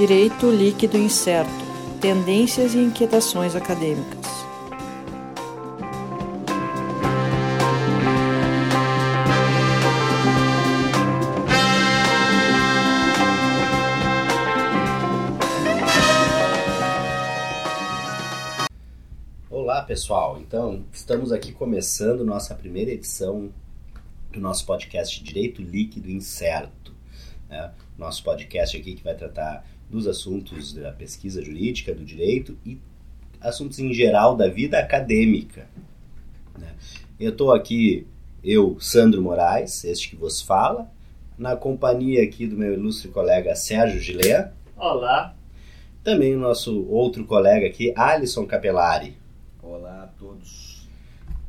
Direito Líquido Incerto Tendências e Inquietações Acadêmicas. Olá pessoal, então estamos aqui começando nossa primeira edição do nosso podcast Direito Líquido Incerto. Né? Nosso podcast aqui que vai tratar dos assuntos da pesquisa jurídica, do direito e assuntos em geral da vida acadêmica. Né? Eu estou aqui, eu, Sandro Moraes, este que vos fala, na companhia aqui do meu ilustre colega Sérgio Gilé. Olá. Também o nosso outro colega aqui, Alisson Capelari. Olá a todos.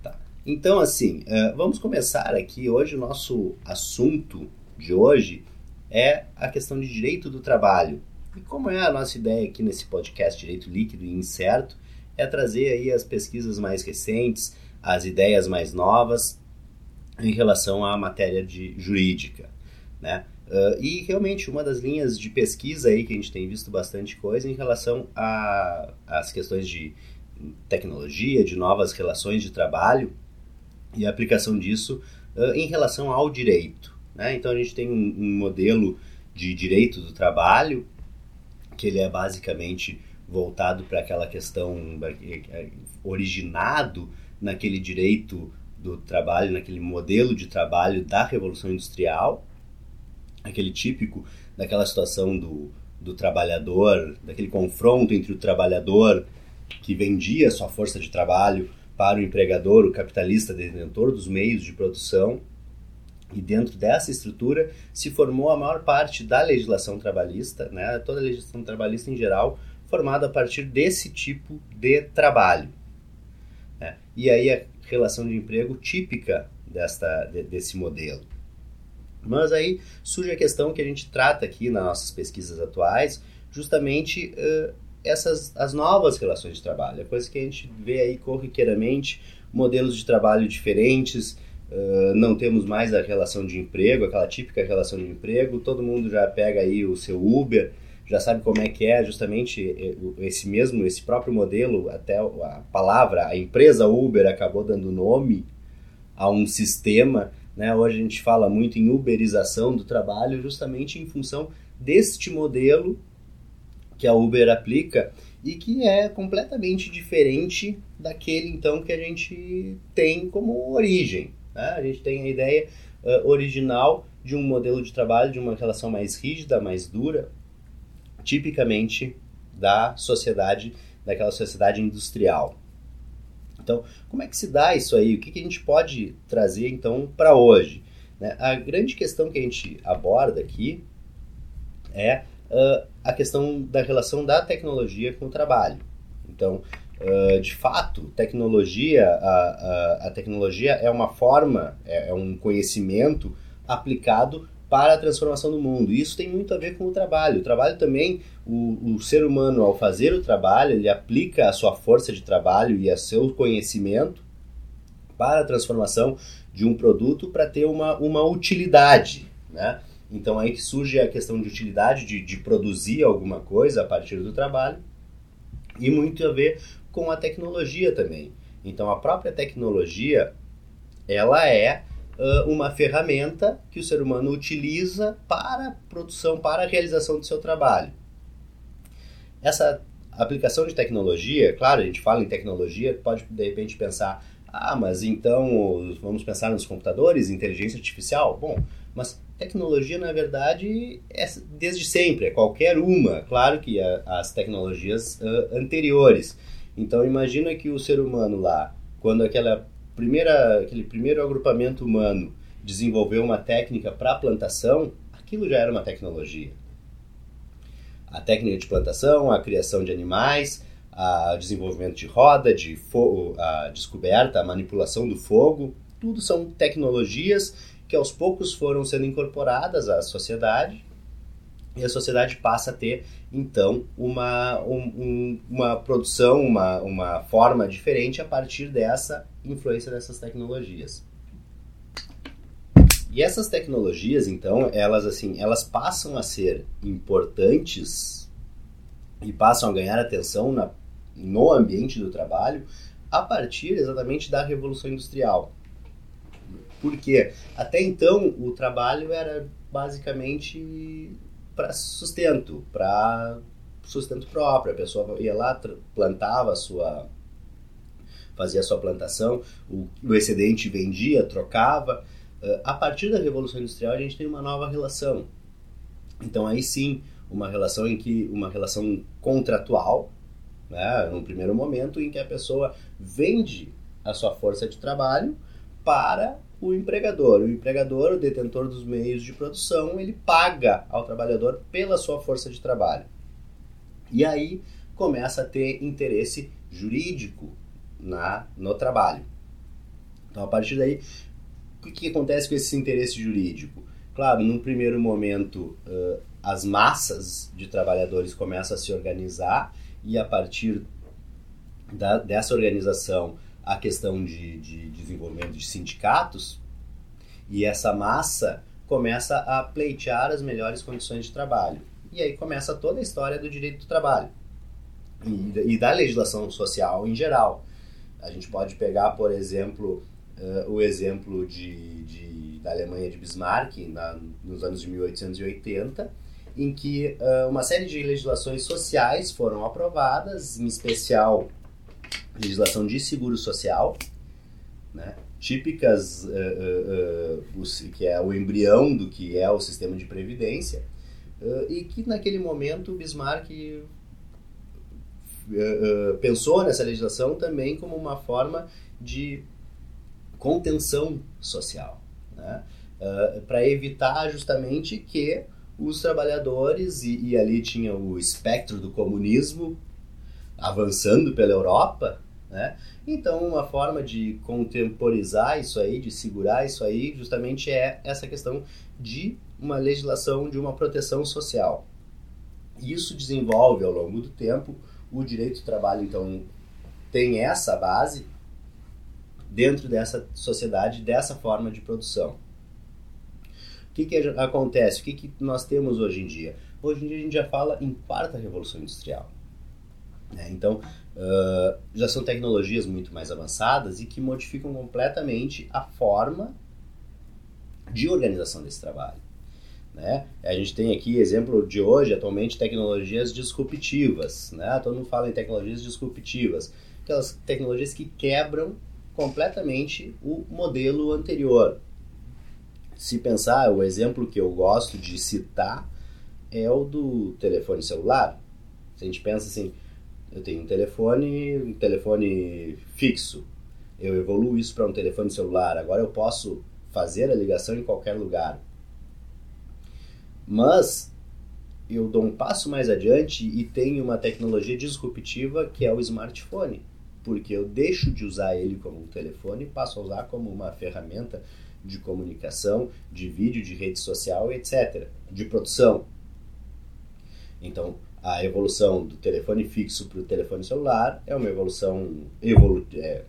Tá. Então, assim, uh, vamos começar aqui. Hoje, o nosso assunto de hoje é a questão de direito do trabalho. E como é a nossa ideia aqui nesse podcast Direito Líquido e Incerto, é trazer aí as pesquisas mais recentes, as ideias mais novas em relação à matéria de jurídica, né? Uh, e realmente uma das linhas de pesquisa aí que a gente tem visto bastante coisa em relação às questões de tecnologia, de novas relações de trabalho e a aplicação disso uh, em relação ao direito. Né? Então a gente tem um, um modelo de direito do trabalho que ele é basicamente voltado para aquela questão originado naquele direito do trabalho, naquele modelo de trabalho da Revolução Industrial, aquele típico daquela situação do, do trabalhador, daquele confronto entre o trabalhador que vendia sua força de trabalho para o empregador, o capitalista detentor dos meios de produção, e dentro dessa estrutura se formou a maior parte da legislação trabalhista, né, toda a legislação trabalhista em geral, formada a partir desse tipo de trabalho. Né? E aí a relação de emprego típica desta, de, desse modelo. Mas aí surge a questão que a gente trata aqui nas nossas pesquisas atuais, justamente uh, essas as novas relações de trabalho, a coisa que a gente vê aí corriqueiramente, modelos de trabalho diferentes, Uh, não temos mais a relação de emprego, aquela típica relação de emprego, todo mundo já pega aí o seu Uber, já sabe como é que é justamente esse mesmo, esse próprio modelo, até a palavra, a empresa Uber acabou dando nome a um sistema, né? Hoje a gente fala muito em uberização do trabalho justamente em função deste modelo que a Uber aplica e que é completamente diferente daquele então que a gente tem como origem. Né? A gente tem a ideia uh, original de um modelo de trabalho, de uma relação mais rígida, mais dura, tipicamente da sociedade, daquela sociedade industrial. Então, como é que se dá isso aí? O que, que a gente pode trazer então para hoje? Né? A grande questão que a gente aborda aqui é uh, a questão da relação da tecnologia com o trabalho. Então, Uh, de fato, tecnologia, a, a, a, tecnologia é uma forma, é, é, um conhecimento aplicado para a transformação do mundo. E isso tem muito a ver com o trabalho. O trabalho também, o, o ser humano, ao fazer o trabalho, ele aplica a sua força de trabalho e a seu conhecimento para a transformação de um produto para ter uma, uma utilidade, né? Então aí que surge a questão de utilidade, de, de produzir alguma coisa a partir do trabalho, e muito a ver com a tecnologia também. Então a própria tecnologia ela é uma ferramenta que o ser humano utiliza para a produção, para a realização do seu trabalho. Essa aplicação de tecnologia, claro, a gente fala em tecnologia, pode de repente pensar, ah, mas então vamos pensar nos computadores, inteligência artificial? Bom, mas tecnologia na verdade é desde sempre, é qualquer uma, claro que as tecnologias anteriores. Então imagina que o ser humano lá, quando aquela primeira, aquele primeiro agrupamento humano desenvolveu uma técnica para plantação, aquilo já era uma tecnologia. A técnica de plantação, a criação de animais, o desenvolvimento de roda, de fogo, a descoberta, a manipulação do fogo, tudo são tecnologias que aos poucos foram sendo incorporadas à sociedade e a sociedade passa a ter então uma, um, uma produção, uma, uma forma diferente a partir dessa influência dessas tecnologias. E essas tecnologias, então, elas assim, elas passam a ser importantes e passam a ganhar atenção na, no ambiente do trabalho a partir exatamente da Revolução Industrial. Porque até então o trabalho era basicamente para sustento, para sustento próprio. A pessoa ia lá, plantava a sua fazia a sua plantação, o, o excedente vendia, trocava. Uh, a partir da Revolução Industrial a gente tem uma nova relação. Então aí sim, uma relação em que uma relação contratual, né, no primeiro momento em que a pessoa vende a sua força de trabalho para o empregador. O empregador, o detentor dos meios de produção, ele paga ao trabalhador pela sua força de trabalho. E aí começa a ter interesse jurídico na, no trabalho. Então, a partir daí, o que, acontece com esse interesse jurídico? Claro, num primeiro momento, uh, as massas de trabalhadores começam a se organizar e a partir da, dessa organização a questão de, de desenvolvimento de sindicatos e essa massa começa a pleitear as melhores condições de trabalho. E aí começa toda a história do direito do trabalho e, e da legislação social em geral. A gente pode pegar, por exemplo, uh, o exemplo de, de, da Alemanha de Bismarck, na, nos anos de 1880, em que uh, uma série de legislações sociais foram aprovadas, em especial legislação de seguro social, né? típicas, uh, uh, que é o embrião do que é o sistema de previdência, e que naquele momento Bismarck pensou nessa legislação também como uma forma de contenção social, né? para evitar justamente que os trabalhadores, e, e ali tinha o espectro do comunismo avançando pela Europa, né? Então, uma forma de contemporizar isso aí, de segurar isso aí, justamente é essa questão de uma legislação de uma proteção social. Isso desenvolve ao longo do tempo o direito do trabalho, então, tem essa base dentro dessa sociedade, dessa forma de produção. O que, que acontece? O que, que nós temos hoje em dia? Hoje em dia a gente já fala em quarta revolução industrial. Né? Então, uh, já são tecnologias muito mais avançadas e que modificam completamente a forma de organização desse trabalho. Né? A gente tem aqui exemplo de hoje, atualmente, tecnologias disruptivas. Né? Todo mundo fala em tecnologias disruptivas, aquelas tecnologias que quebram completamente o modelo anterior se pensar, o exemplo que eu gosto de citar é o do telefone celular. Se a gente pensa assim, eu tenho um telefone, um telefone fixo. Eu evoluo isso para um telefone celular. Agora eu posso fazer a ligação em qualquer lugar. Mas eu dou um passo mais adiante e tenho uma tecnologia disruptiva que é o smartphone, porque eu deixo de usar ele como um telefone e passo a usar como uma ferramenta de comunicação, de vídeo, de rede social, etc., de produção. Então, a evolução do telefone fixo para o telefone celular é uma evolução evolu é,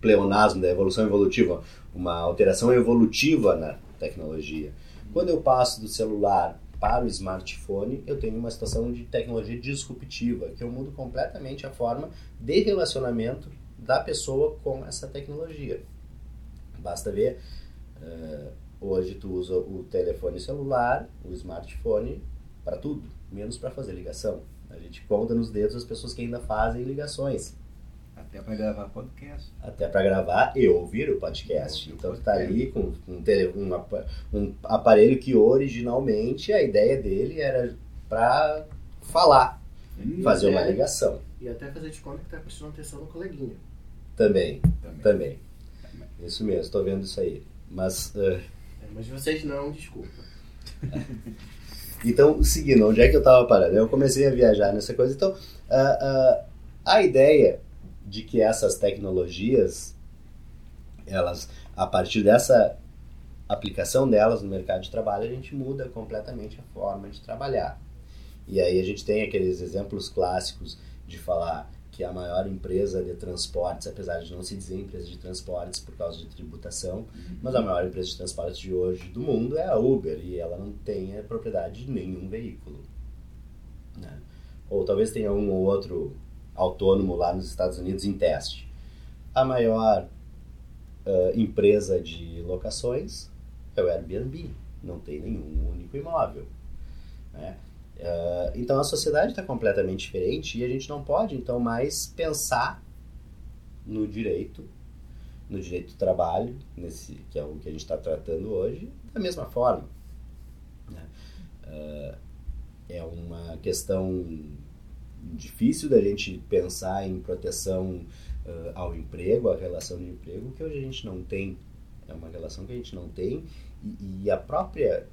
pleonasmo da evolução evolutiva, uma alteração evolutiva na tecnologia. Quando eu passo do celular para o smartphone, eu tenho uma situação de tecnologia disruptiva, que eu mudo completamente a forma de relacionamento da pessoa com essa tecnologia. Basta ver Uh, hoje tu usa o telefone celular, o smartphone para tudo, menos para fazer ligação. A gente conta nos dedos as pessoas que ainda fazem ligações. Até para gravar podcast. Até para gravar e ouvir o podcast. Ouvir então tu tá ali com um, tele, um, um aparelho que originalmente a ideia dele era para falar, e fazer uma ligação. E até fazer de conta que tá prestando atenção no coleguinha. Também, também. também. Isso mesmo, estou vendo isso aí. Mas. Uh... Mas vocês não, desculpa. então, seguindo, onde é que eu estava parando? Eu comecei a viajar nessa coisa. Então, uh, uh, a ideia de que essas tecnologias, elas, a partir dessa aplicação delas no mercado de trabalho, a gente muda completamente a forma de trabalhar. E aí a gente tem aqueles exemplos clássicos de falar que é a maior empresa de transportes, apesar de não se dizer empresa de transportes por causa de tributação, uhum. mas a maior empresa de transportes de hoje do mundo é a Uber e ela não tem a propriedade de nenhum veículo. Né? ou talvez tenha um ou outro autônomo lá nos Estados Unidos em teste. A maior uh, empresa de locações é o Airbnb, não tem nenhum único imóvel. Né? Uh, então a sociedade está completamente diferente e a gente não pode então mais pensar no direito, no direito do trabalho, nesse que é o que a gente está tratando hoje, da mesma forma. Né? Uh, é uma questão difícil da gente pensar em proteção uh, ao emprego, a relação de emprego, que hoje a gente não tem. É uma relação que a gente não tem e, e a própria,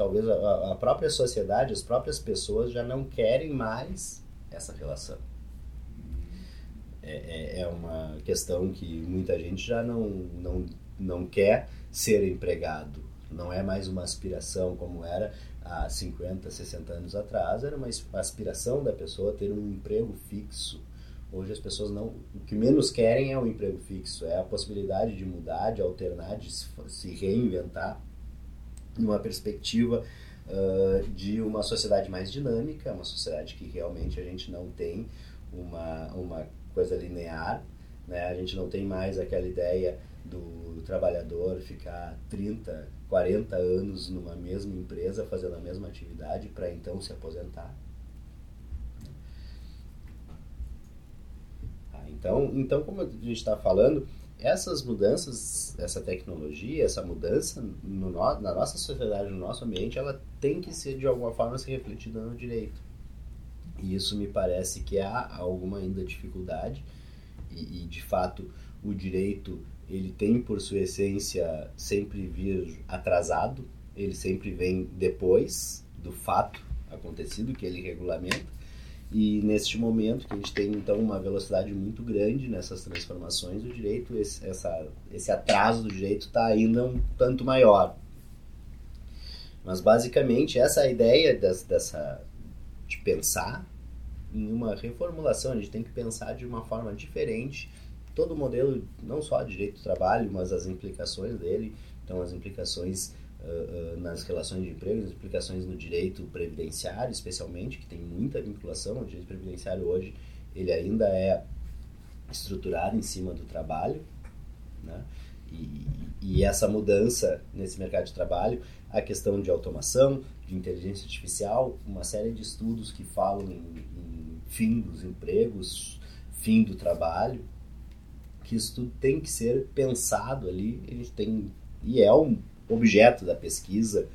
talvez a, a própria sociedade, as próprias pessoas já não querem mais essa relação. É, é, é uma questão que muita gente já não, não, não quer ser empregado. Não é mais uma aspiração como era há 50, 60 anos atrás. Era uma aspiração da pessoa ter um emprego fixo. Hoje as pessoas não. O que menos querem é o emprego fixo, é a possibilidade de mudar, de alternar, de se reinventar numa perspectiva uh, de uma sociedade mais dinâmica, uma sociedade que realmente a gente não tem uma, uma coisa linear, né? a gente não tem mais aquela ideia do trabalhador ficar 30, 40 anos numa mesma empresa fazendo a mesma atividade para então se aposentar. Ah, então, então, como a gente está falando, essas mudanças, essa tecnologia, essa mudança no, na nossa sociedade, no nosso ambiente, ela tem que ser de alguma forma se refletida no direito. E isso me parece que há alguma ainda dificuldade e, e de fato o direito ele tem por sua essência sempre vir atrasado, ele sempre vem depois do fato acontecido que ele regulamenta. E neste momento que a gente tem então uma velocidade muito grande nessas transformações, o direito, esse, essa, esse atraso do direito está ainda um tanto maior. Mas basicamente essa é ideia dessa, dessa de pensar em uma reformulação, a gente tem que pensar de uma forma diferente. Todo o modelo, não só de direito do trabalho, mas as implicações dele, então as implicações uh, uh, nas relações de emprego, as implicações no direito previdenciário, especialmente, que tem muita vinculação, o direito previdenciário hoje, ele ainda é estruturado em cima do trabalho, né? E, e, essa mudança nesse mercado de trabalho, a questão de automação, de inteligência artificial, uma série de estudos que falam em, em fim dos empregos, fim do trabalho, que isso tudo tem que ser pensado ali. A gente tem e é um objeto da pesquisa,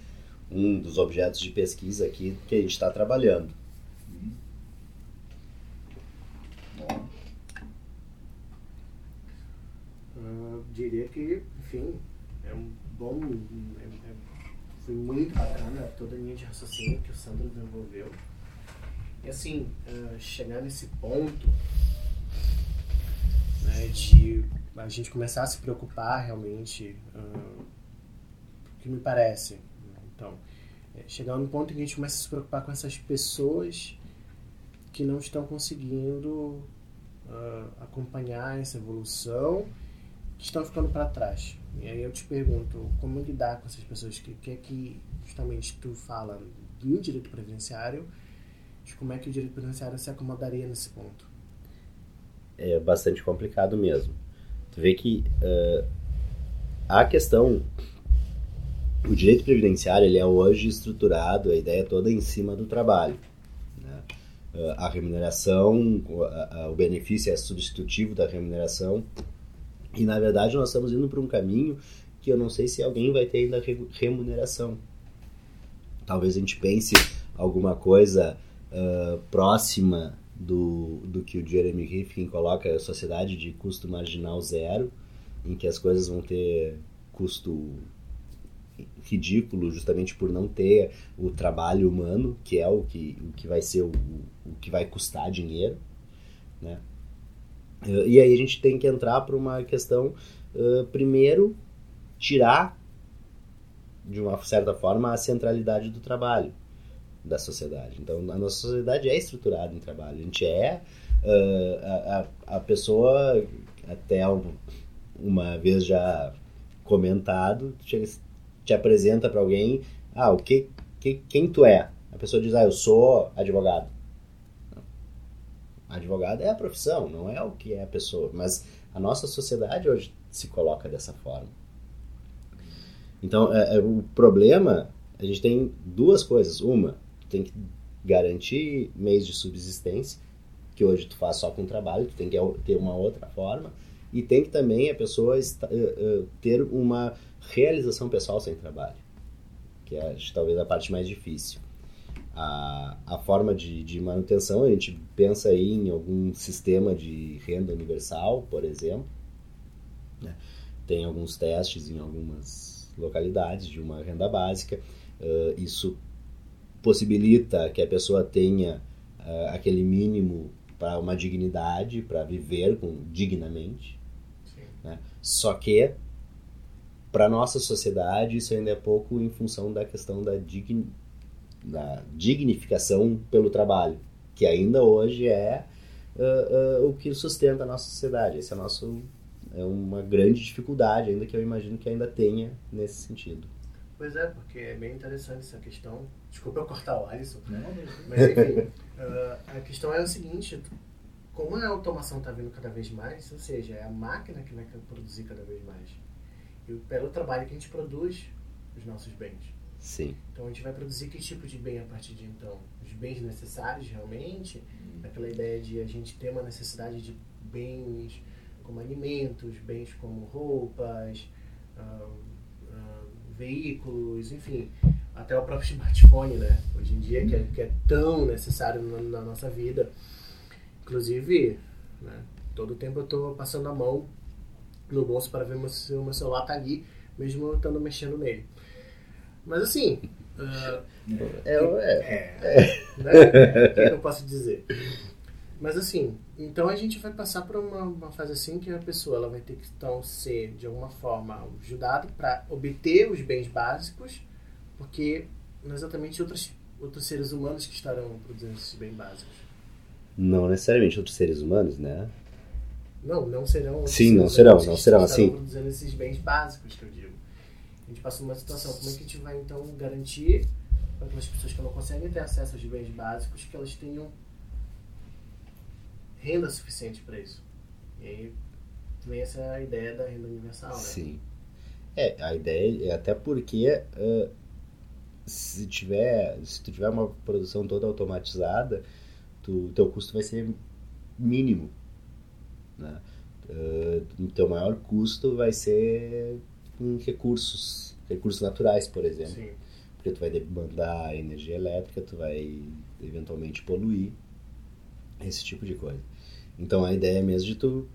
um dos objetos de pesquisa aqui que a gente está trabalhando. Uh, diria que, enfim, é um bom. É, é, foi muito bacana toda a linha de raciocínio que o Sandro desenvolveu. E assim, uh, chegar nesse ponto né, de a gente começar a se preocupar realmente, uh, que me parece. Né? Então, é chegar no ponto em que a gente começa a se preocupar com essas pessoas que não estão conseguindo uh, acompanhar essa evolução, que estão ficando para trás. E aí eu te pergunto, como lidar com essas pessoas? O que, que é que justamente tu fala do direito previdenciário, de como é que o direito previdenciário se acomodaria nesse ponto? é bastante complicado mesmo. Tu vê que uh, a questão, o direito previdenciário ele é hoje estruturado, a ideia toda em cima do trabalho. Né? Uh, a remuneração, o, o benefício é substitutivo da remuneração e na verdade nós estamos indo para um caminho que eu não sei se alguém vai ter ainda remuneração. Talvez a gente pense alguma coisa uh, próxima do, do que o Jeremy Rifkin coloca, a sociedade de custo marginal zero, em que as coisas vão ter custo ridículo justamente por não ter o trabalho humano, que é o que, o que vai ser o, o que vai custar dinheiro, né? E aí a gente tem que entrar para uma questão, uh, primeiro, tirar, de uma certa forma, a centralidade do trabalho da sociedade. Então, a nossa sociedade é estruturada em trabalho. A gente é uh, a, a pessoa, até uma vez já comentado, te, te apresenta para alguém, ah, o que, que, quem tu é? A pessoa diz, ah, eu sou advogado. Advogado é a profissão, não é o que é a pessoa. Mas a nossa sociedade hoje se coloca dessa forma. Então, é, é, o problema, a gente tem duas coisas. Uma, tem que garantir meios de subsistência, que hoje tu faz só com trabalho, tu tem que ter uma outra forma. E tem que também a pessoa uh, uh, ter uma realização pessoal sem trabalho, que é talvez a parte mais difícil. A, a forma de, de manutenção, a gente pensa aí em algum sistema de renda universal, por exemplo. Né? Tem alguns testes em algumas localidades de uma renda básica. Uh, isso possibilita que a pessoa tenha uh, aquele mínimo para uma dignidade, para viver com, dignamente. Né? Só que para nossa sociedade isso ainda é pouco em função da questão da, digni, da dignificação pelo trabalho, que ainda hoje é uh, uh, o que sustenta a nossa sociedade. Esse é nosso é uma grande dificuldade, ainda que eu imagino que ainda tenha nesse sentido. Pois é, porque é bem interessante essa questão. Desculpa eu cortar o Alisson. Mas enfim, uh, a questão é o seguinte, como a automação está vindo cada vez mais, ou seja, é a máquina que vai produzir cada vez mais. Pelo trabalho que a gente produz os nossos bens. Sim. Então a gente vai produzir que tipo de bem a partir de então? Os bens necessários realmente, aquela ideia de a gente ter uma necessidade de bens como alimentos, bens como roupas, uh, uh, veículos, enfim, até o próprio smartphone, né? Hoje em dia que é, que é tão necessário na, na, nossa vida. Inclusive, né, todo tempo eu estou passando a mão no bolso para ver se o meu celular está ali, mesmo eu estando mexendo nele. Mas assim. Uh, é, é, é, né? O que eu posso dizer? Mas assim, então a gente vai passar por uma, uma, fase assim que a pessoa ela vai ter que então ser de alguma forma ajudada para obter os bens básicos, porque não é exatamente outros, outros seres humanos que estarão produzindo esses bens básicos. Não necessariamente outros seres humanos, né? Não, não serão. Sim, não serão, não serão assim. esses bens básicos que eu digo. A gente passa uma situação, como é que a gente vai então garantir para aquelas pessoas que não conseguem ter acesso aos bens básicos que elas tenham renda suficiente para isso. E aí vem essa ideia da renda universal, né? Sim. É, a ideia é até porque uh, se tiver, se tu tiver uma produção toda automatizada, tu, teu custo vai ser mínimo, né? Uh, o teu maior custo vai ser em recursos, recursos naturais, por exemplo. Sim. Porque tu vai demandar energia elétrica, tu vai eventualmente poluir, esse tipo de coisa. Então a ideia é mesmo de tu,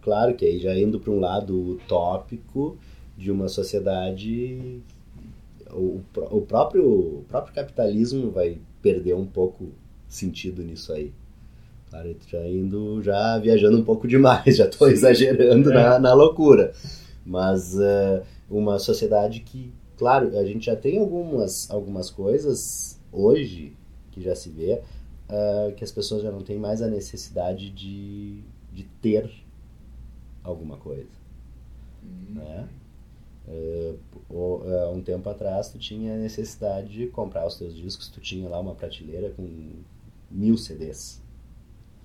claro que aí já indo para um lado utópico de uma sociedade, o, o, próprio, o próprio capitalismo vai perder um pouco sentido nisso aí. Claro, já indo, já viajando um pouco demais, já estou exagerando é. na, na loucura. Mas uh, uma sociedade que, claro, a gente já tem algumas, algumas coisas hoje que já se vê, uh, que as pessoas já não têm mais a necessidade de, de ter alguma coisa. Hum. Né? Uh, um tempo atrás tu tinha necessidade de comprar os teus discos, tu tinha lá uma prateleira com mil CDs.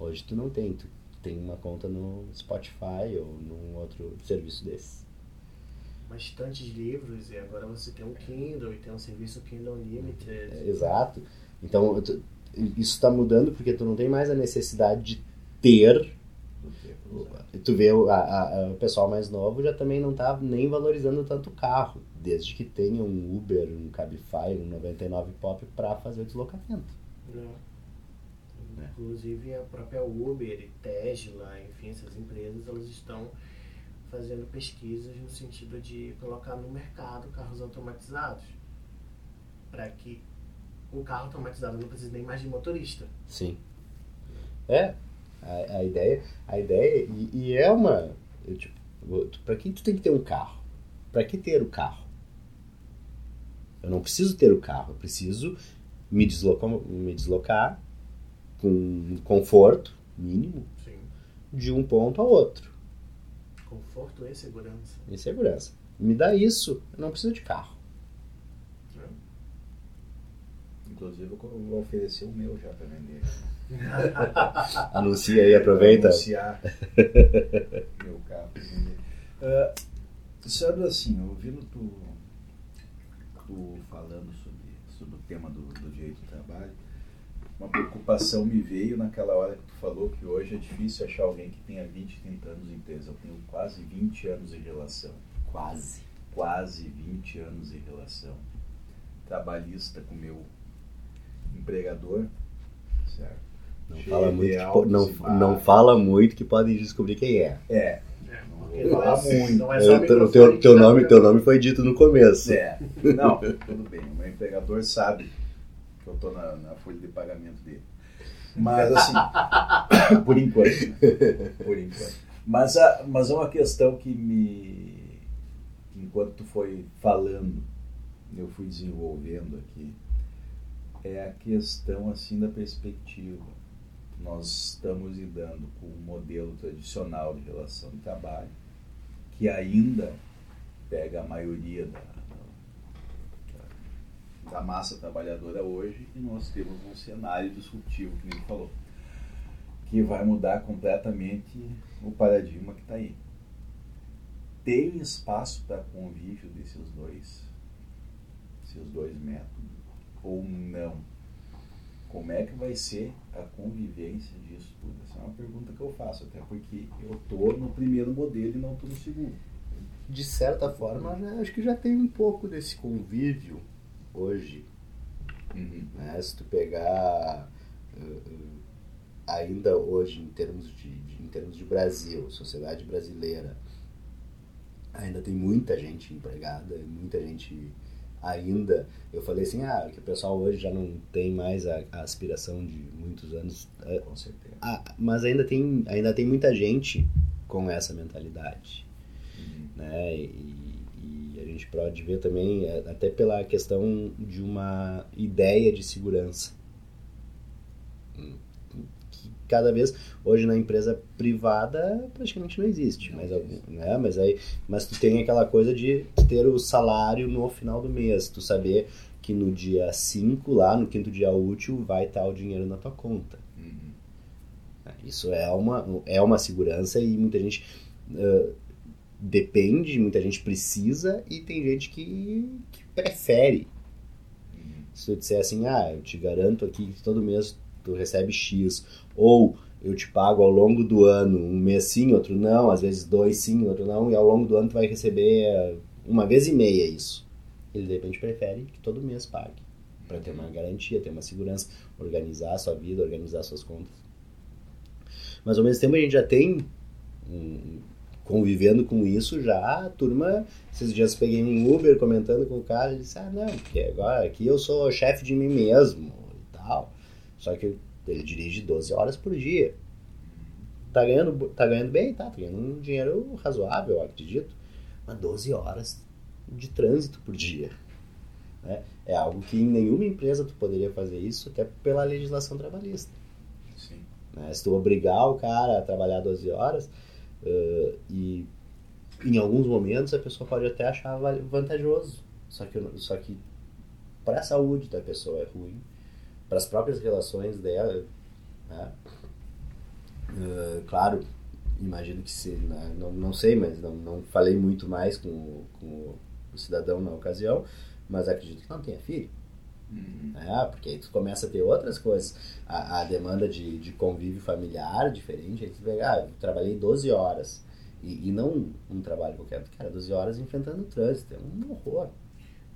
Hoje tu não tem, tu tem uma conta no Spotify ou num outro serviço desse. Uma estante de livros e agora você tem um Kindle e tem um serviço Kindle Unlimited. É, exato. Então tu, isso está mudando porque tu não tem mais a necessidade de ter. Tu vê o, a, a, o pessoal mais novo já também não está nem valorizando tanto o carro, desde que tenha um Uber, um Cabify, um 99 Pop para fazer o deslocamento. Não. É. Inclusive a própria Uber e Tesla, enfim, essas empresas, elas estão fazendo pesquisas no sentido de colocar no mercado carros automatizados para que o carro automatizado não precisa nem mais de motorista. Sim. É, a, a ideia, a ideia e, e é uma, tipo, para que tu tem que ter um carro? Para que ter o carro? Eu não preciso ter o carro, eu preciso me deslocar, me deslocar com conforto mínimo Sim. de um ponto a outro. Conforto e segurança. E segurança. Me dá isso, eu não preciso de carro. Inclusive, eu vou oferecer o meu já para vender. Anuncia aí, aproveita. Anunciar meu carro para vender. Uh, sabe assim, ouvindo tu, tu falando sobre, sobre o tema do, do direito do trabalho, uma preocupação me veio naquela hora que tu falou que hoje é difícil achar alguém que tenha 20, 30 anos em empresa. Eu tenho quase 20 anos em relação. Quase. Quase 20 anos em relação trabalhista com meu empregador, certo? Não Cheio fala, de muito que, não, não fala muito que podem descobrir quem é. É, não vou falar muito. Não é só Eu- teu, microfone teu, que teu dá nome, teu nome foi dito no começo. É, não, tudo bem. O meu empregador sabe que eu estou na, na folha de pagamento dele. Mas assim, por enquanto, né? por enquanto. Mas, a, mas é uma questão que me, enquanto tu foi falando, eu fui desenvolvendo aqui, é a questão assim da perspectiva. Nós estamos lidando com um modelo tradicional de relação de trabalho que ainda pega a maioria da, da, massa trabalhadora hoje e nós temos um cenário disruptivo, que nem falou, que vai mudar completamente o paradigma que está aí. Tem espaço para convívio desses dois, esses dois métodos ou não? Como é que vai ser a convivência disso tudo? Essa é uma pergunta que eu faço, até porque eu estou no primeiro modelo e não estou no segundo. De certa forma, acho que já tem um pouco desse convívio hoje. Uhum. né? Se tu pegar uh, ainda hoje em termos de, de- em termos de Brasil, sociedade brasileira, ainda tem muita gente empregada, muita gente ainda. Eu falei assim, ah, que o pessoal hoje já não tem mais a, a aspiração de muitos anos, eh, Com certeza. ah, mas ainda tem, ainda tem muita gente com essa mentalidade Uhum. né? E, gente pode ver também, é, até pela questão de uma ideia de segurança. Que cada vez, hoje na empresa privada, praticamente não existe. Mas, né? mas, aí, mas tu tem aquela coisa de ter o salário no final do mês, tu saber que no dia 5, lá no quinto dia útil, vai estar o dinheiro na tua conta. Uhum. Isso é uma, é uma segurança e muita gente eh, depende, muita gente precisa e tem gente que, que prefere. Se tu disser assim, ah, eu te garanto aqui que todo mês tu recebe X, ou eu te pago ao longo do ano, um mês sim, outro não, às vezes dois sim, outro não, e ao longo do ano tu vai receber eh, uma vez e meia isso. Ele de repente prefere que todo mês pague, para ter uma garantia, ter uma segurança, organizar a sua vida, organizar suas contas. Mas ao mesmo tempo a gente já tem um, convivendo com isso já, a turma, esses dias peguei um Uber comentando com o cara, ele disse, ah não, porque agora aqui eu sou chefe de mim mesmo e tal. Só que ele dirige 12 horas por dia. Tá ganhando, tá ganhando bem? Tá, tá ganhando um dinheiro razoável, eu acredito. Mas 12 horas de trânsito por dia. Né? É algo que em nenhuma empresa tu poderia fazer isso, até pela legislação trabalhista. Sim. Né? Se tu obrigar o cara a trabalhar 12 horas, eh, e em alguns momentos a pessoa pode até achar vantajoso. Só que, só que para a saúde da pessoa é ruim, para as próprias relações dela. Né? Eh, claro, imagino que se. né, Não, não sei, mas não, não falei muito mais com, com o cidadão na ocasião, mas acredito que não tenha filho. Uhum. É, porque aí tu começa a ter outras coisas. A, a demanda de, de convívio familiar diferente. Aí tu vê, ah, eu trabalhei 12 horas. E, e não um trabalho qualquer. Cara, 12 horas enfrentando o trânsito. É um horror.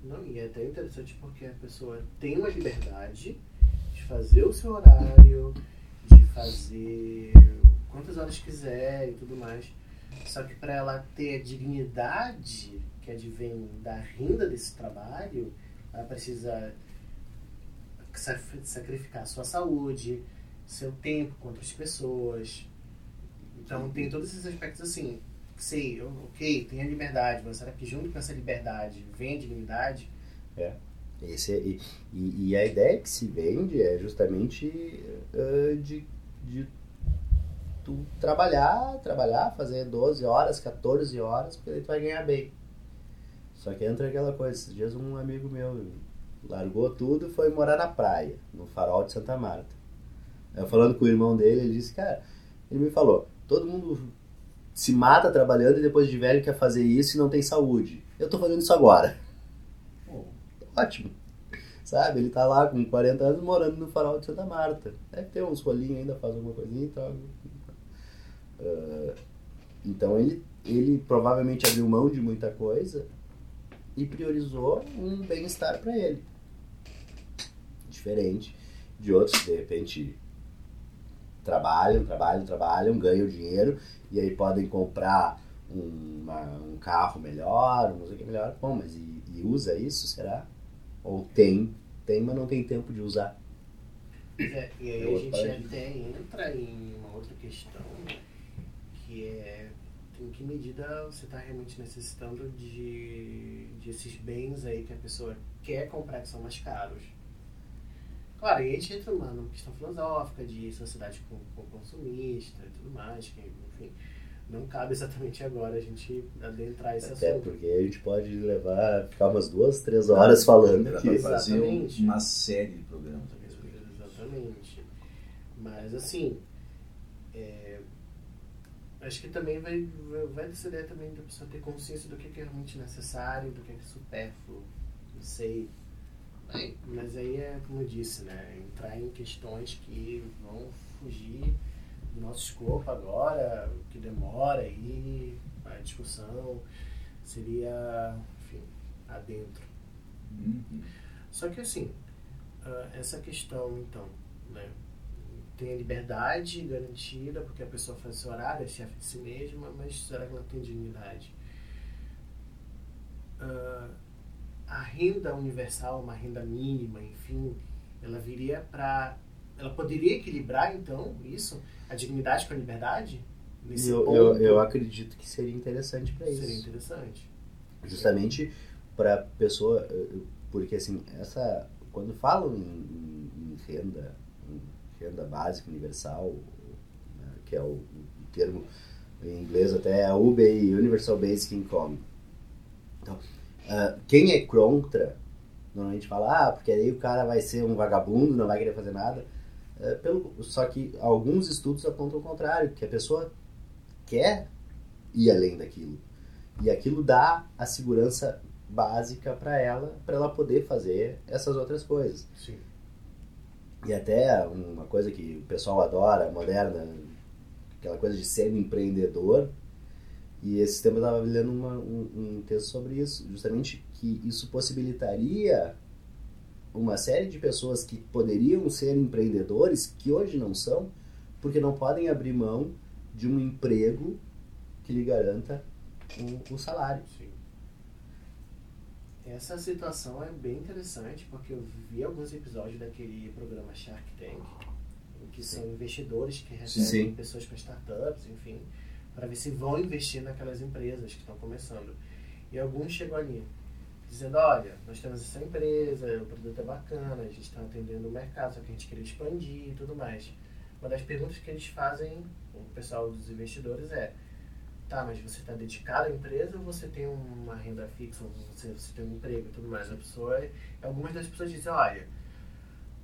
Não, e é até interessante porque a pessoa tem uma liberdade de fazer o seu horário, de fazer quantas horas quiser e tudo mais. Só que para ela ter a dignidade que advém da renda desse trabalho, ela precisa sa- sacrificar sua saúde, seu tempo com outras pessoas. Então tem todos esses aspectos assim. Sei, ok, tem a liberdade, mas será que junto com essa liberdade vem a dignidade? Esse é- e, e, a ideia que se vende é justamente eh, de, de tu trabalhar, trabalhar, fazer 12 horas, 14 horas, porque aí tu vai ganhar bem. Só que entra aquela coisa, esses dias um amigo meu largou tudo e foi morar na praia, no farol de Santa Marta. Eu falando com o irmão dele, ele disse, cara, ele me falou, todo mundo se mata trabalhando e depois de velho quer fazer isso e não tem saúde. Eu tô fazendo isso agora. Ótimo. Sabe, ele tá lá com 40 anos morando no farol de Santa Marta. Deve ter uns rolinhos ainda, faz alguma coisinha e tal. Uh, então ele, ele provavelmente abriu mão de muita coisa e priorizou um bem-estar para ele. Diferente de outros que de repente trabalham, trabalham, trabalham, ganham dinheiro e aí podem comprar uma, um carro melhor, uma música melhor. Bom, mas e, e, usa isso, será? Ou tem, tem, mas não tem tempo de usar. É, e aí é a gente até entra em uma outra questão que é em que medida você está realmente necessitando de, de esses bens aí que a pessoa quer comprar que são mais caros. Claro, e a gente entra numa questão filosófica de sociedade com, com consumista e tudo mais, que, enfim, não cabe exatamente agora a gente adentrar esse Até assunto. porque a gente pode levar, ficar umas duas, três horas falando aqui. fazer uma série de programas. Exatamente. Mas, assim, é, acho que também vai, vai dessa ideia também da pessoa ter consciência do que é realmente necessário, do que é supérfluo, não sei. Mas aí é, como eu disse, né? Entrar em questões que vão fugir do nosso escopo agora, que demora aí, a discussão seria, enfim, adentro. Uhum. Só que assim, ah, essa questão, então, né? tem a liberdade garantida, porque a pessoa faz seu horário, é chefe de si mesma, mas será que ela tem dignidade? Uh, a renda universal, uma renda mínima, enfim, ela viria para. Ela poderia equilibrar, então, isso? A dignidade com a liberdade? Nesse eu, ponto? Eu, eu acredito que seria interessante para isso. Seria interessante. Justamente para pessoa. Porque, assim, essa. Quando falam em, em, renda, em renda básica universal, né, que é o, o, termo em inglês até é UBI, Universal Basic Income. Então, uh, quem é contra, normalmente fala, ah, porque aí o cara vai ser um vagabundo, não vai querer fazer nada. Uh, pelo, só que alguns estudos apontam o contrário, que a pessoa quer ir além daquilo. E aquilo dá a segurança básica para ela, para ela poder fazer essas outras coisas. Sim. E até uma coisa que o pessoal adora, moderna, aquela coisa de ser um empreendedor. E esse tempo eu estava lendo uma, um, um texto sobre isso, justamente que isso possibilitaria uma série de pessoas que poderiam ser empreendedores, que hoje não são, porque não podem abrir mão de um emprego que lhe garanta o, o salário. Sim. Essa situação é bem interessante porque eu vi alguns episódios daquele programa Shark Tank, em que Sim. são investidores que recebem Sim. pessoas para startups, enfim, para ver se vão investir naquelas empresas que estão começando. E alguns chegam ali dizendo, olha, nós temos essa empresa, o produto é bacana, a gente está atendendo o mercado, só que a gente queria expandir e tudo mais. Uma das perguntas que eles fazem, o pessoal dos investidores, é Tá, mas você está dedicado à empresa ou você tem uma renda fixa, você, você tem um emprego e tudo mais? A pessoa, algumas das pessoas dizem, olha,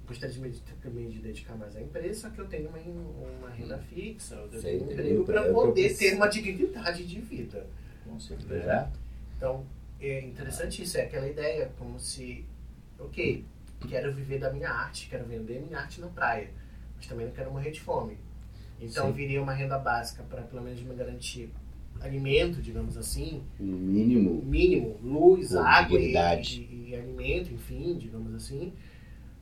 gostaria de me, também de dedicar mais à empresa, só que eu tenho uma, uma renda fixa, eu tenho um emprego para poder ter uma dignidade de vida. Com certeza. Então, é interessante isso, é aquela ideia, como se, ok, quero viver da minha arte, quero vender minha arte na praia, mas também não quero morrer de fome. Então, Sim. viria uma renda básica para pelo menos me garantir alimento, digamos assim. Mínimo. Mínimo, luz, água e, e, e, alimento, enfim, digamos assim.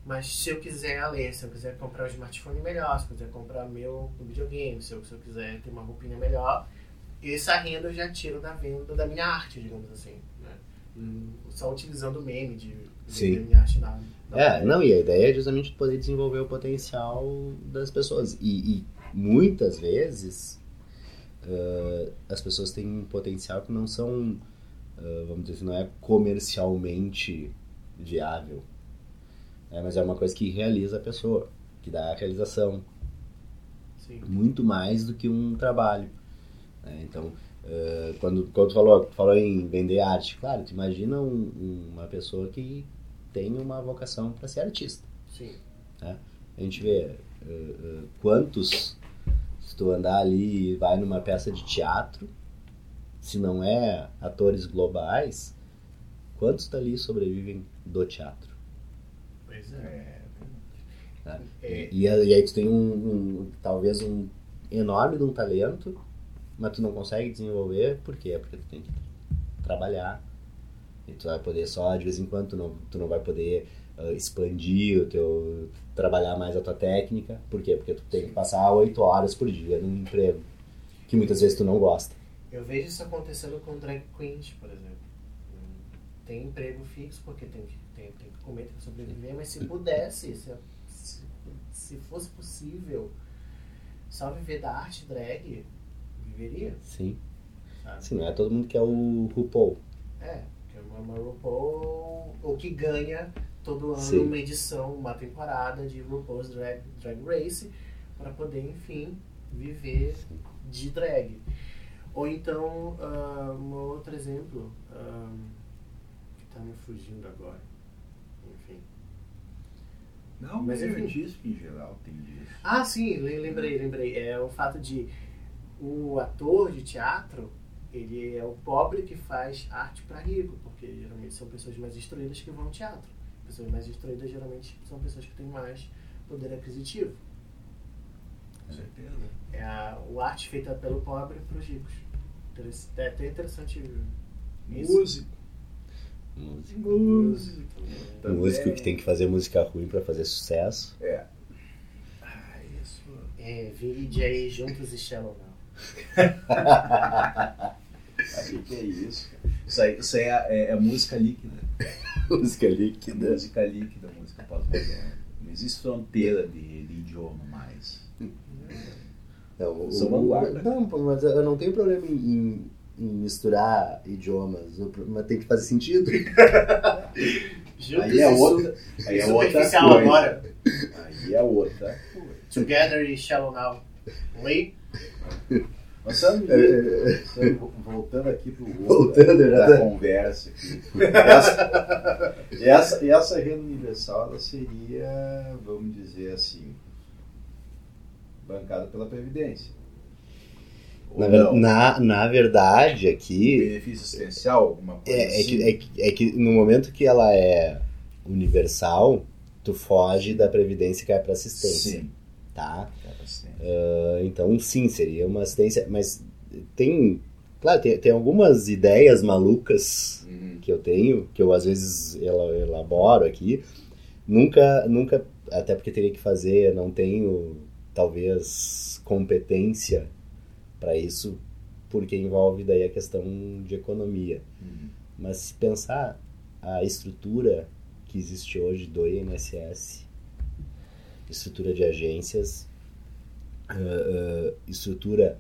Mas se eu quiser ler, se eu quiser comprar um smartphone melhor, se eu quiser comprar meu videogame, se eu, se eu quiser ter uma roupinha melhor, essa renda eu já tiro da venda da minha arte, digamos assim. Né? Hum, só utilizando o meme de vender minha arte na, na É, não, e a ideia é justamente poder desenvolver o potencial das pessoas. E, e muitas vezes uh, as pessoas têm um potencial que não são, uh, vamos dizer assim, não é comercialmente viável. Né? Mas é uma coisa que realiza a pessoa, que dá a realização. Sim. Muito mais do que um trabalho. Né? Então, uh, quando, quando tu falou, falou em vender arte, claro, tu imagina um, uma pessoa que tem uma vocação para ser artista. Sim. Né? A gente vê uh, uh, quantos, se tu andar ali e vai numa peça de teatro, se não é atores globais, quantos dali sobrevivem do teatro? Pois é. É, Tá? É. E, e aí tu tem um, um- talvez um enorme de um talento, mas tu não consegue desenvolver, por quê? Porque tu tem que trabalhar. E tu vai poder só, de vez em quando, tu não, tu não vai poder ah, expandir o teu. trabalhar mais a tua técnica. Por quê? Porque tu tem que passar oito horas por dia num emprego. Que muitas vezes tu não gosta. Eu vejo isso acontecendo com drag queens, por exemplo. Tem emprego fixo porque tem que, tem, tem que comer, tem que sobreviver, mas se pudesse, se, se, se fosse possível só viver da arte drag, viveria, Sim. sabe? Assim, não é todo mundo que é o RuPaul. É, que é uma, RuPaul, ou que ganha todo ano Sim. uma edição, uma temporada de RuPaul's Drag, drag Race para poder, enfim, viver de drag. Ou então, ah, um outro exemplo, ah, que tá me fugindo agora, enfim. Não, Mas, mas enfim. artístico em geral tem disso. Ah, sim, le- lembrei, lembrei. É o fato de o ator de teatro, ele é o pobre que faz arte para rico, porque geralmente são pessoas mais instruídas que vão ao teatro. Pessoas mais instruídas geralmente são pessoas que têm mais poder aquisitivo. Com certeza. É a, o arte feita pelo pobre para os ricos. É até interessante isso. Músico. Músico. Músico. Músico que tem que fazer música ruim pra fazer sucesso. É. Ah, isso. É, vinde aí juntos e Shallow Now. O que, é isso? cara? Isso aí, isso aí é, é- é música líquida. música É líquida. música líquida, música pós-moderna. Não existe fronteira de, de idioma mais. Não, o- São o- vanguarda. Não, pô, mas eu não tenho problema em, em- misturar idiomas, o mas tem que fazer sentido. Juntos Aí é outra, aí é outra coisa. agora. Aí é outra coisa. Together e Shallow Now. Nós estamos, É, estamos voltando aqui pro rolo Voltando, da, da tá. conversa aqui. Essa, essa, essa renda universal ela seria, vamos dizer assim, bancada pela Previdência. Na, ver- na, na verdade, aqui, benefício assistencial, alguma coisa é, é assim? que, é, que, é que no momento que ela é universal, tu foge da previdência e cai pra assistência, Sim, tá? assistência. Ah, Então, sim, seria uma assistência, mas tem, claro, tem, tem algumas ideias malucas Uhum. que eu tenho, que eu às vezes ela- elaboro aqui, nunca, nunca, até porque teria que fazer, não tenho talvez competência para isso, porque envolve daí a questão de economia. Uhum. Mas se pensar a estrutura que existe hoje do INSS, estrutura de agências, ah, ah, estrutura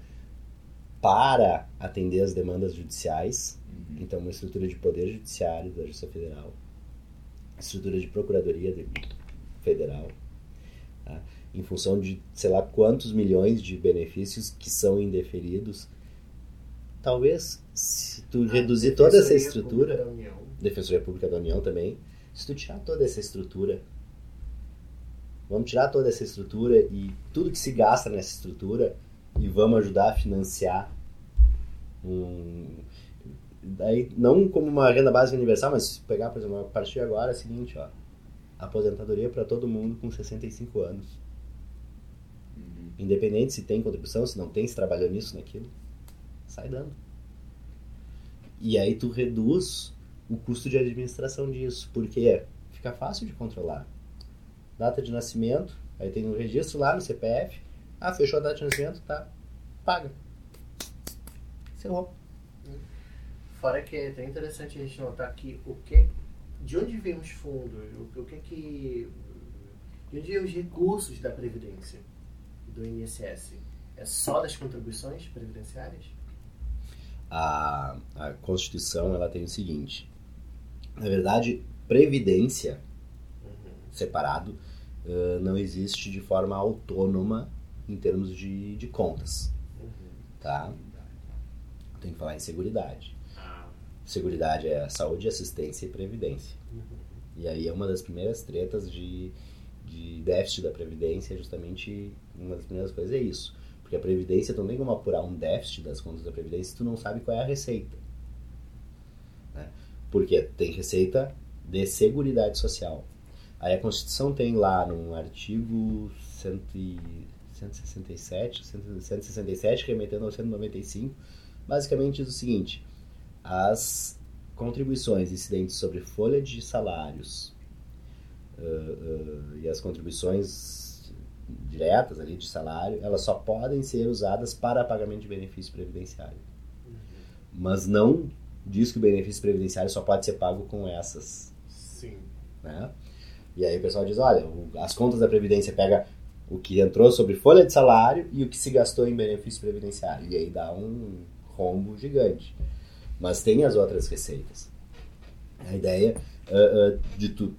para atender as demandas judiciais, Uhum. então, uma estrutura de poder judiciário da Justiça Federal, estrutura de procuradoria de- federal, tá? Em função de sei lá quantos milhões de benefícios que são indeferidos. Talvez, se tu reduzir toda essa estrutura, da União. Defensoria Pública da União também, se tu tirar toda essa estrutura, vamos tirar toda essa estrutura e tudo que se gasta nessa estrutura e vamos ajudar a financiar um, daí não como uma renda básica universal, mas se pegar, por exemplo, a partir de agora é o seguinte, ó, aposentadoria para todo mundo com 65 anos. Independente se tem contribuição, se não tem, se trabalhou nisso, naquilo, sai dando. E aí tu reduz o custo de administração disso, porque fica fácil de controlar. Data de nascimento, aí tem um registro lá no CPF, ah, fechou a data de nascimento, tá, paga. Encerrou. Fora que é até interessante a gente notar aqui o que, de onde vêm os fundos, o, o que que, de onde vêm os recursos da Previdência, do INSS. É só das contribuições previdenciárias? a, a Constituição ela tem o seguinte: na verdade, previdência separado eh, não existe de forma autônoma em termos de, de contas, tá? Tem que falar em seguridade. Ah, Seguridade é saúde, assistência e previdência. E aí é uma das primeiras tretas de, de déficit da Previdência, justamente uma das primeiras coisas é isso. Porque a Previdência, tu não tem como apurar um déficit das contas da Previdência se tu não sabe qual é a receita. Né? Porque tem receita de Seguridade Social. Aí a Constituição tem lá no artigo 167, 167, remetendo ao 195, basicamente diz o seguinte: as contribuições incidentes sobre folha de salários uh, uh, e as contribuições diretas ali de salário, elas só podem ser usadas para pagamento de benefício previdenciário. Uhum. Mas não diz que o benefício previdenciário só pode ser pago com essas. Sim. Né? E aí o pessoal diz, olha, as contas da Previdência pega o que entrou sobre folha de salário e o que se gastou em benefício previdenciário. E aí dá um rombo gigante. Mas tem as outras receitas. A ideia uh, uh, de tu,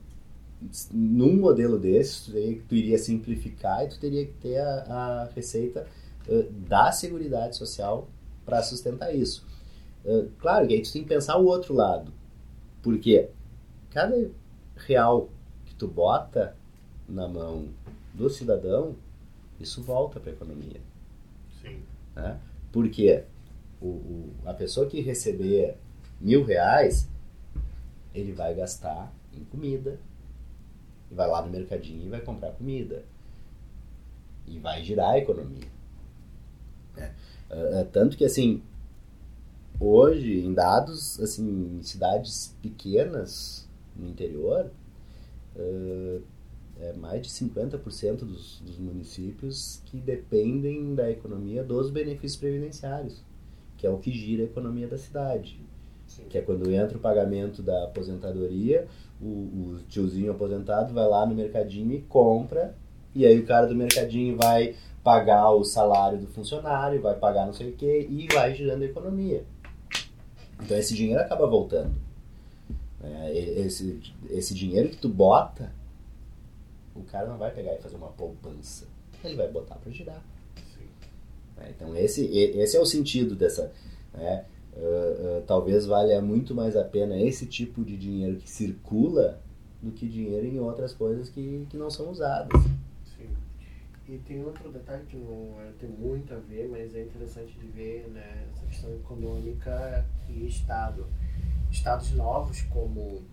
num modelo desse, tu, teria, tu iria simplificar e tu teria que ter a, a receita uh, da Seguridade Social para sustentar isso. claro que aí tu tem que pensar o outro lado. Porque cada real que tu bota na mão do cidadão, isso volta para a economia. Sim. Né? Porque o, o, a pessoa que receber mil reais, ele vai gastar em comida. Vai lá no mercadinho e vai comprar comida. E vai girar a economia. Uh, tanto que, assim, hoje, em dados, assim, em cidades pequenas no interior, uh, é mais de 50% dos, dos municípios que dependem da economia dos benefícios previdenciários que é o que gira a economia da cidade. Sim. Que é quando entra o pagamento da aposentadoria, o, o tiozinho aposentado vai lá no mercadinho e compra, e aí o cara do mercadinho vai pagar o salário do funcionário, vai pagar não sei o que, e vai girando a economia. Então esse dinheiro acaba voltando. É, esse, esse dinheiro que tu bota, o cara não vai pegar e fazer uma poupança. Ele vai botar para girar. Né? Então esse, esse é o sentido dessa. Né? Uh, talvez valha muito mais a pena esse tipo de dinheiro que circula do que dinheiro em outras coisas que, que não são usadas. Sim. E tem outro detalhe que não é, tem muito a ver, mas é interessante de ver né, essa questão econômica e Estado. Estados novos como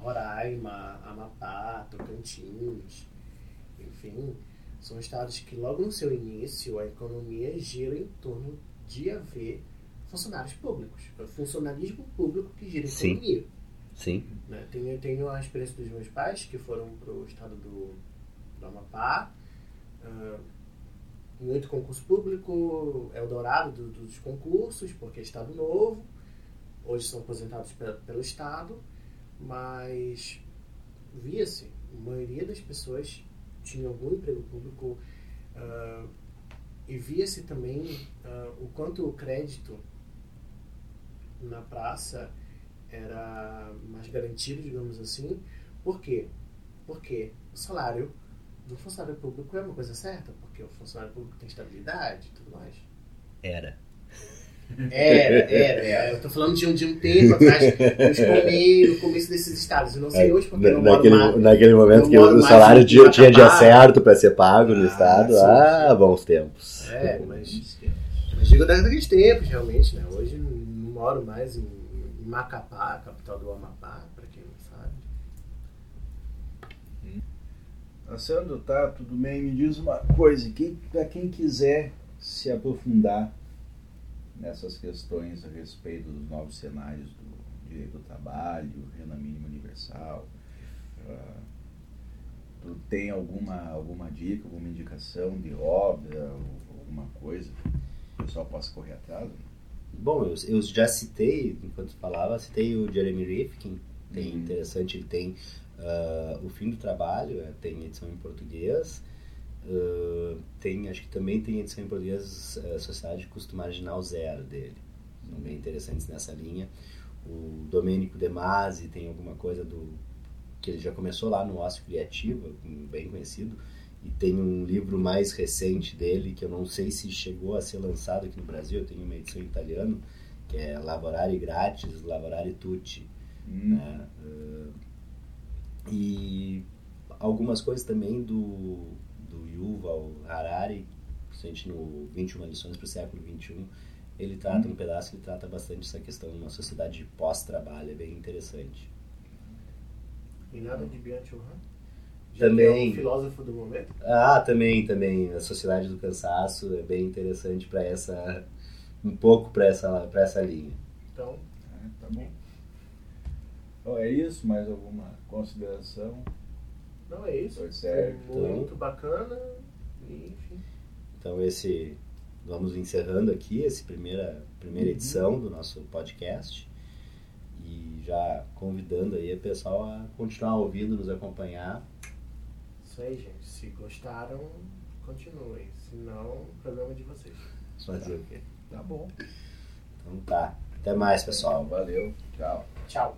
Roraima, Amapá, Tocantins, enfim, são estados que logo no seu início a economia gira em torno de haver funcionários públicos. É o funcionalismo público que gira a Sim. economia. Sim. Né? Tenho, tenho a experiência dos meus pais que foram para o estado do, do Amapá. Uh, muito concurso público, Eldorado do, dos concursos, porque é estado novo. Hoje são aposentados pela, pelo estado, mas via-se, a maioria das pessoas tinha algum emprego público uh, e via-se também uh, o quanto o crédito na praça era mais garantido, digamos assim. Por quê? Porque o salário do funcionário público é uma coisa certa, porque o funcionário público tem estabilidade e tudo mais. Era. Era, era, era. Eu tô falando de um, de um tempo atrás, no começo desses estados. Eu não sei é, hoje porque eu naquele, mais, naquele momento que o salário tinha, tinha dia certo para ser pago no ah, estado. Sim, ah, bons tempos. É, mas, mas digo daqueles tempos, realmente, né? Hoje não moro mais em, em Macapá, capital do Amapá, para quem não sabe. Sandro, tá tudo bem. Me diz uma coisa, quem, para quem quiser se aprofundar nessas questões a respeito dos novos cenários do direito do trabalho, renda mínima universal. Uh, tu tem alguma, alguma dica, alguma indicação de obra, alguma coisa que o pessoal possa correr atrás? Bom, eu, eu já citei, enquanto falava, citei o Jeremy Rifkin, tem uhum. interessante, ele tem uh, O Fim do Trabalho, é, tem edição em português, Uh, tem, acho que também tem edição em português uh, Sociedade de Custo Marginal Zero dele. São bem interessantes nessa linha. O Domênico De Masi tem alguma coisa do que ele já começou lá no Ócio Criativo, bem conhecido, e tem um livro mais recente dele que eu não sei se chegou a ser lançado aqui no Brasil, eu tenho uma edição em italiano, que é Lavorare Grátis, Lavorare Tutti. Hum. Né? Uh, e algumas coisas também do, do Yuval Harari, principalmente no 21 lições para o século 21, ele trata hum. um pedaço, ele trata bastante essa questão de uma sociedade de pós-trabalho, é bem interessante. E nada de Byung-Chul também. É um filósofo do momento? Ah, também, também. A Sociedade do Cansaço é bem interessante para essa. um pouco para essa, essa linha. Então. É, tá bom. Então é isso? Mais alguma consideração? Não, é isso. Foi certo. Foi muito então, bacana. enfim. Então esse. Vamos encerrando aqui essa primeira, primeira uhum. edição do nosso podcast. E já convidando aí o pessoal a continuar ouvindo, nos acompanhar isso aí, gente. Se gostaram, continuem. Se não, problema de vocês. Fazer tá. o quê? Tá bom. Então tá. Até mais, pessoal. Valeu. Tchau. Tchau.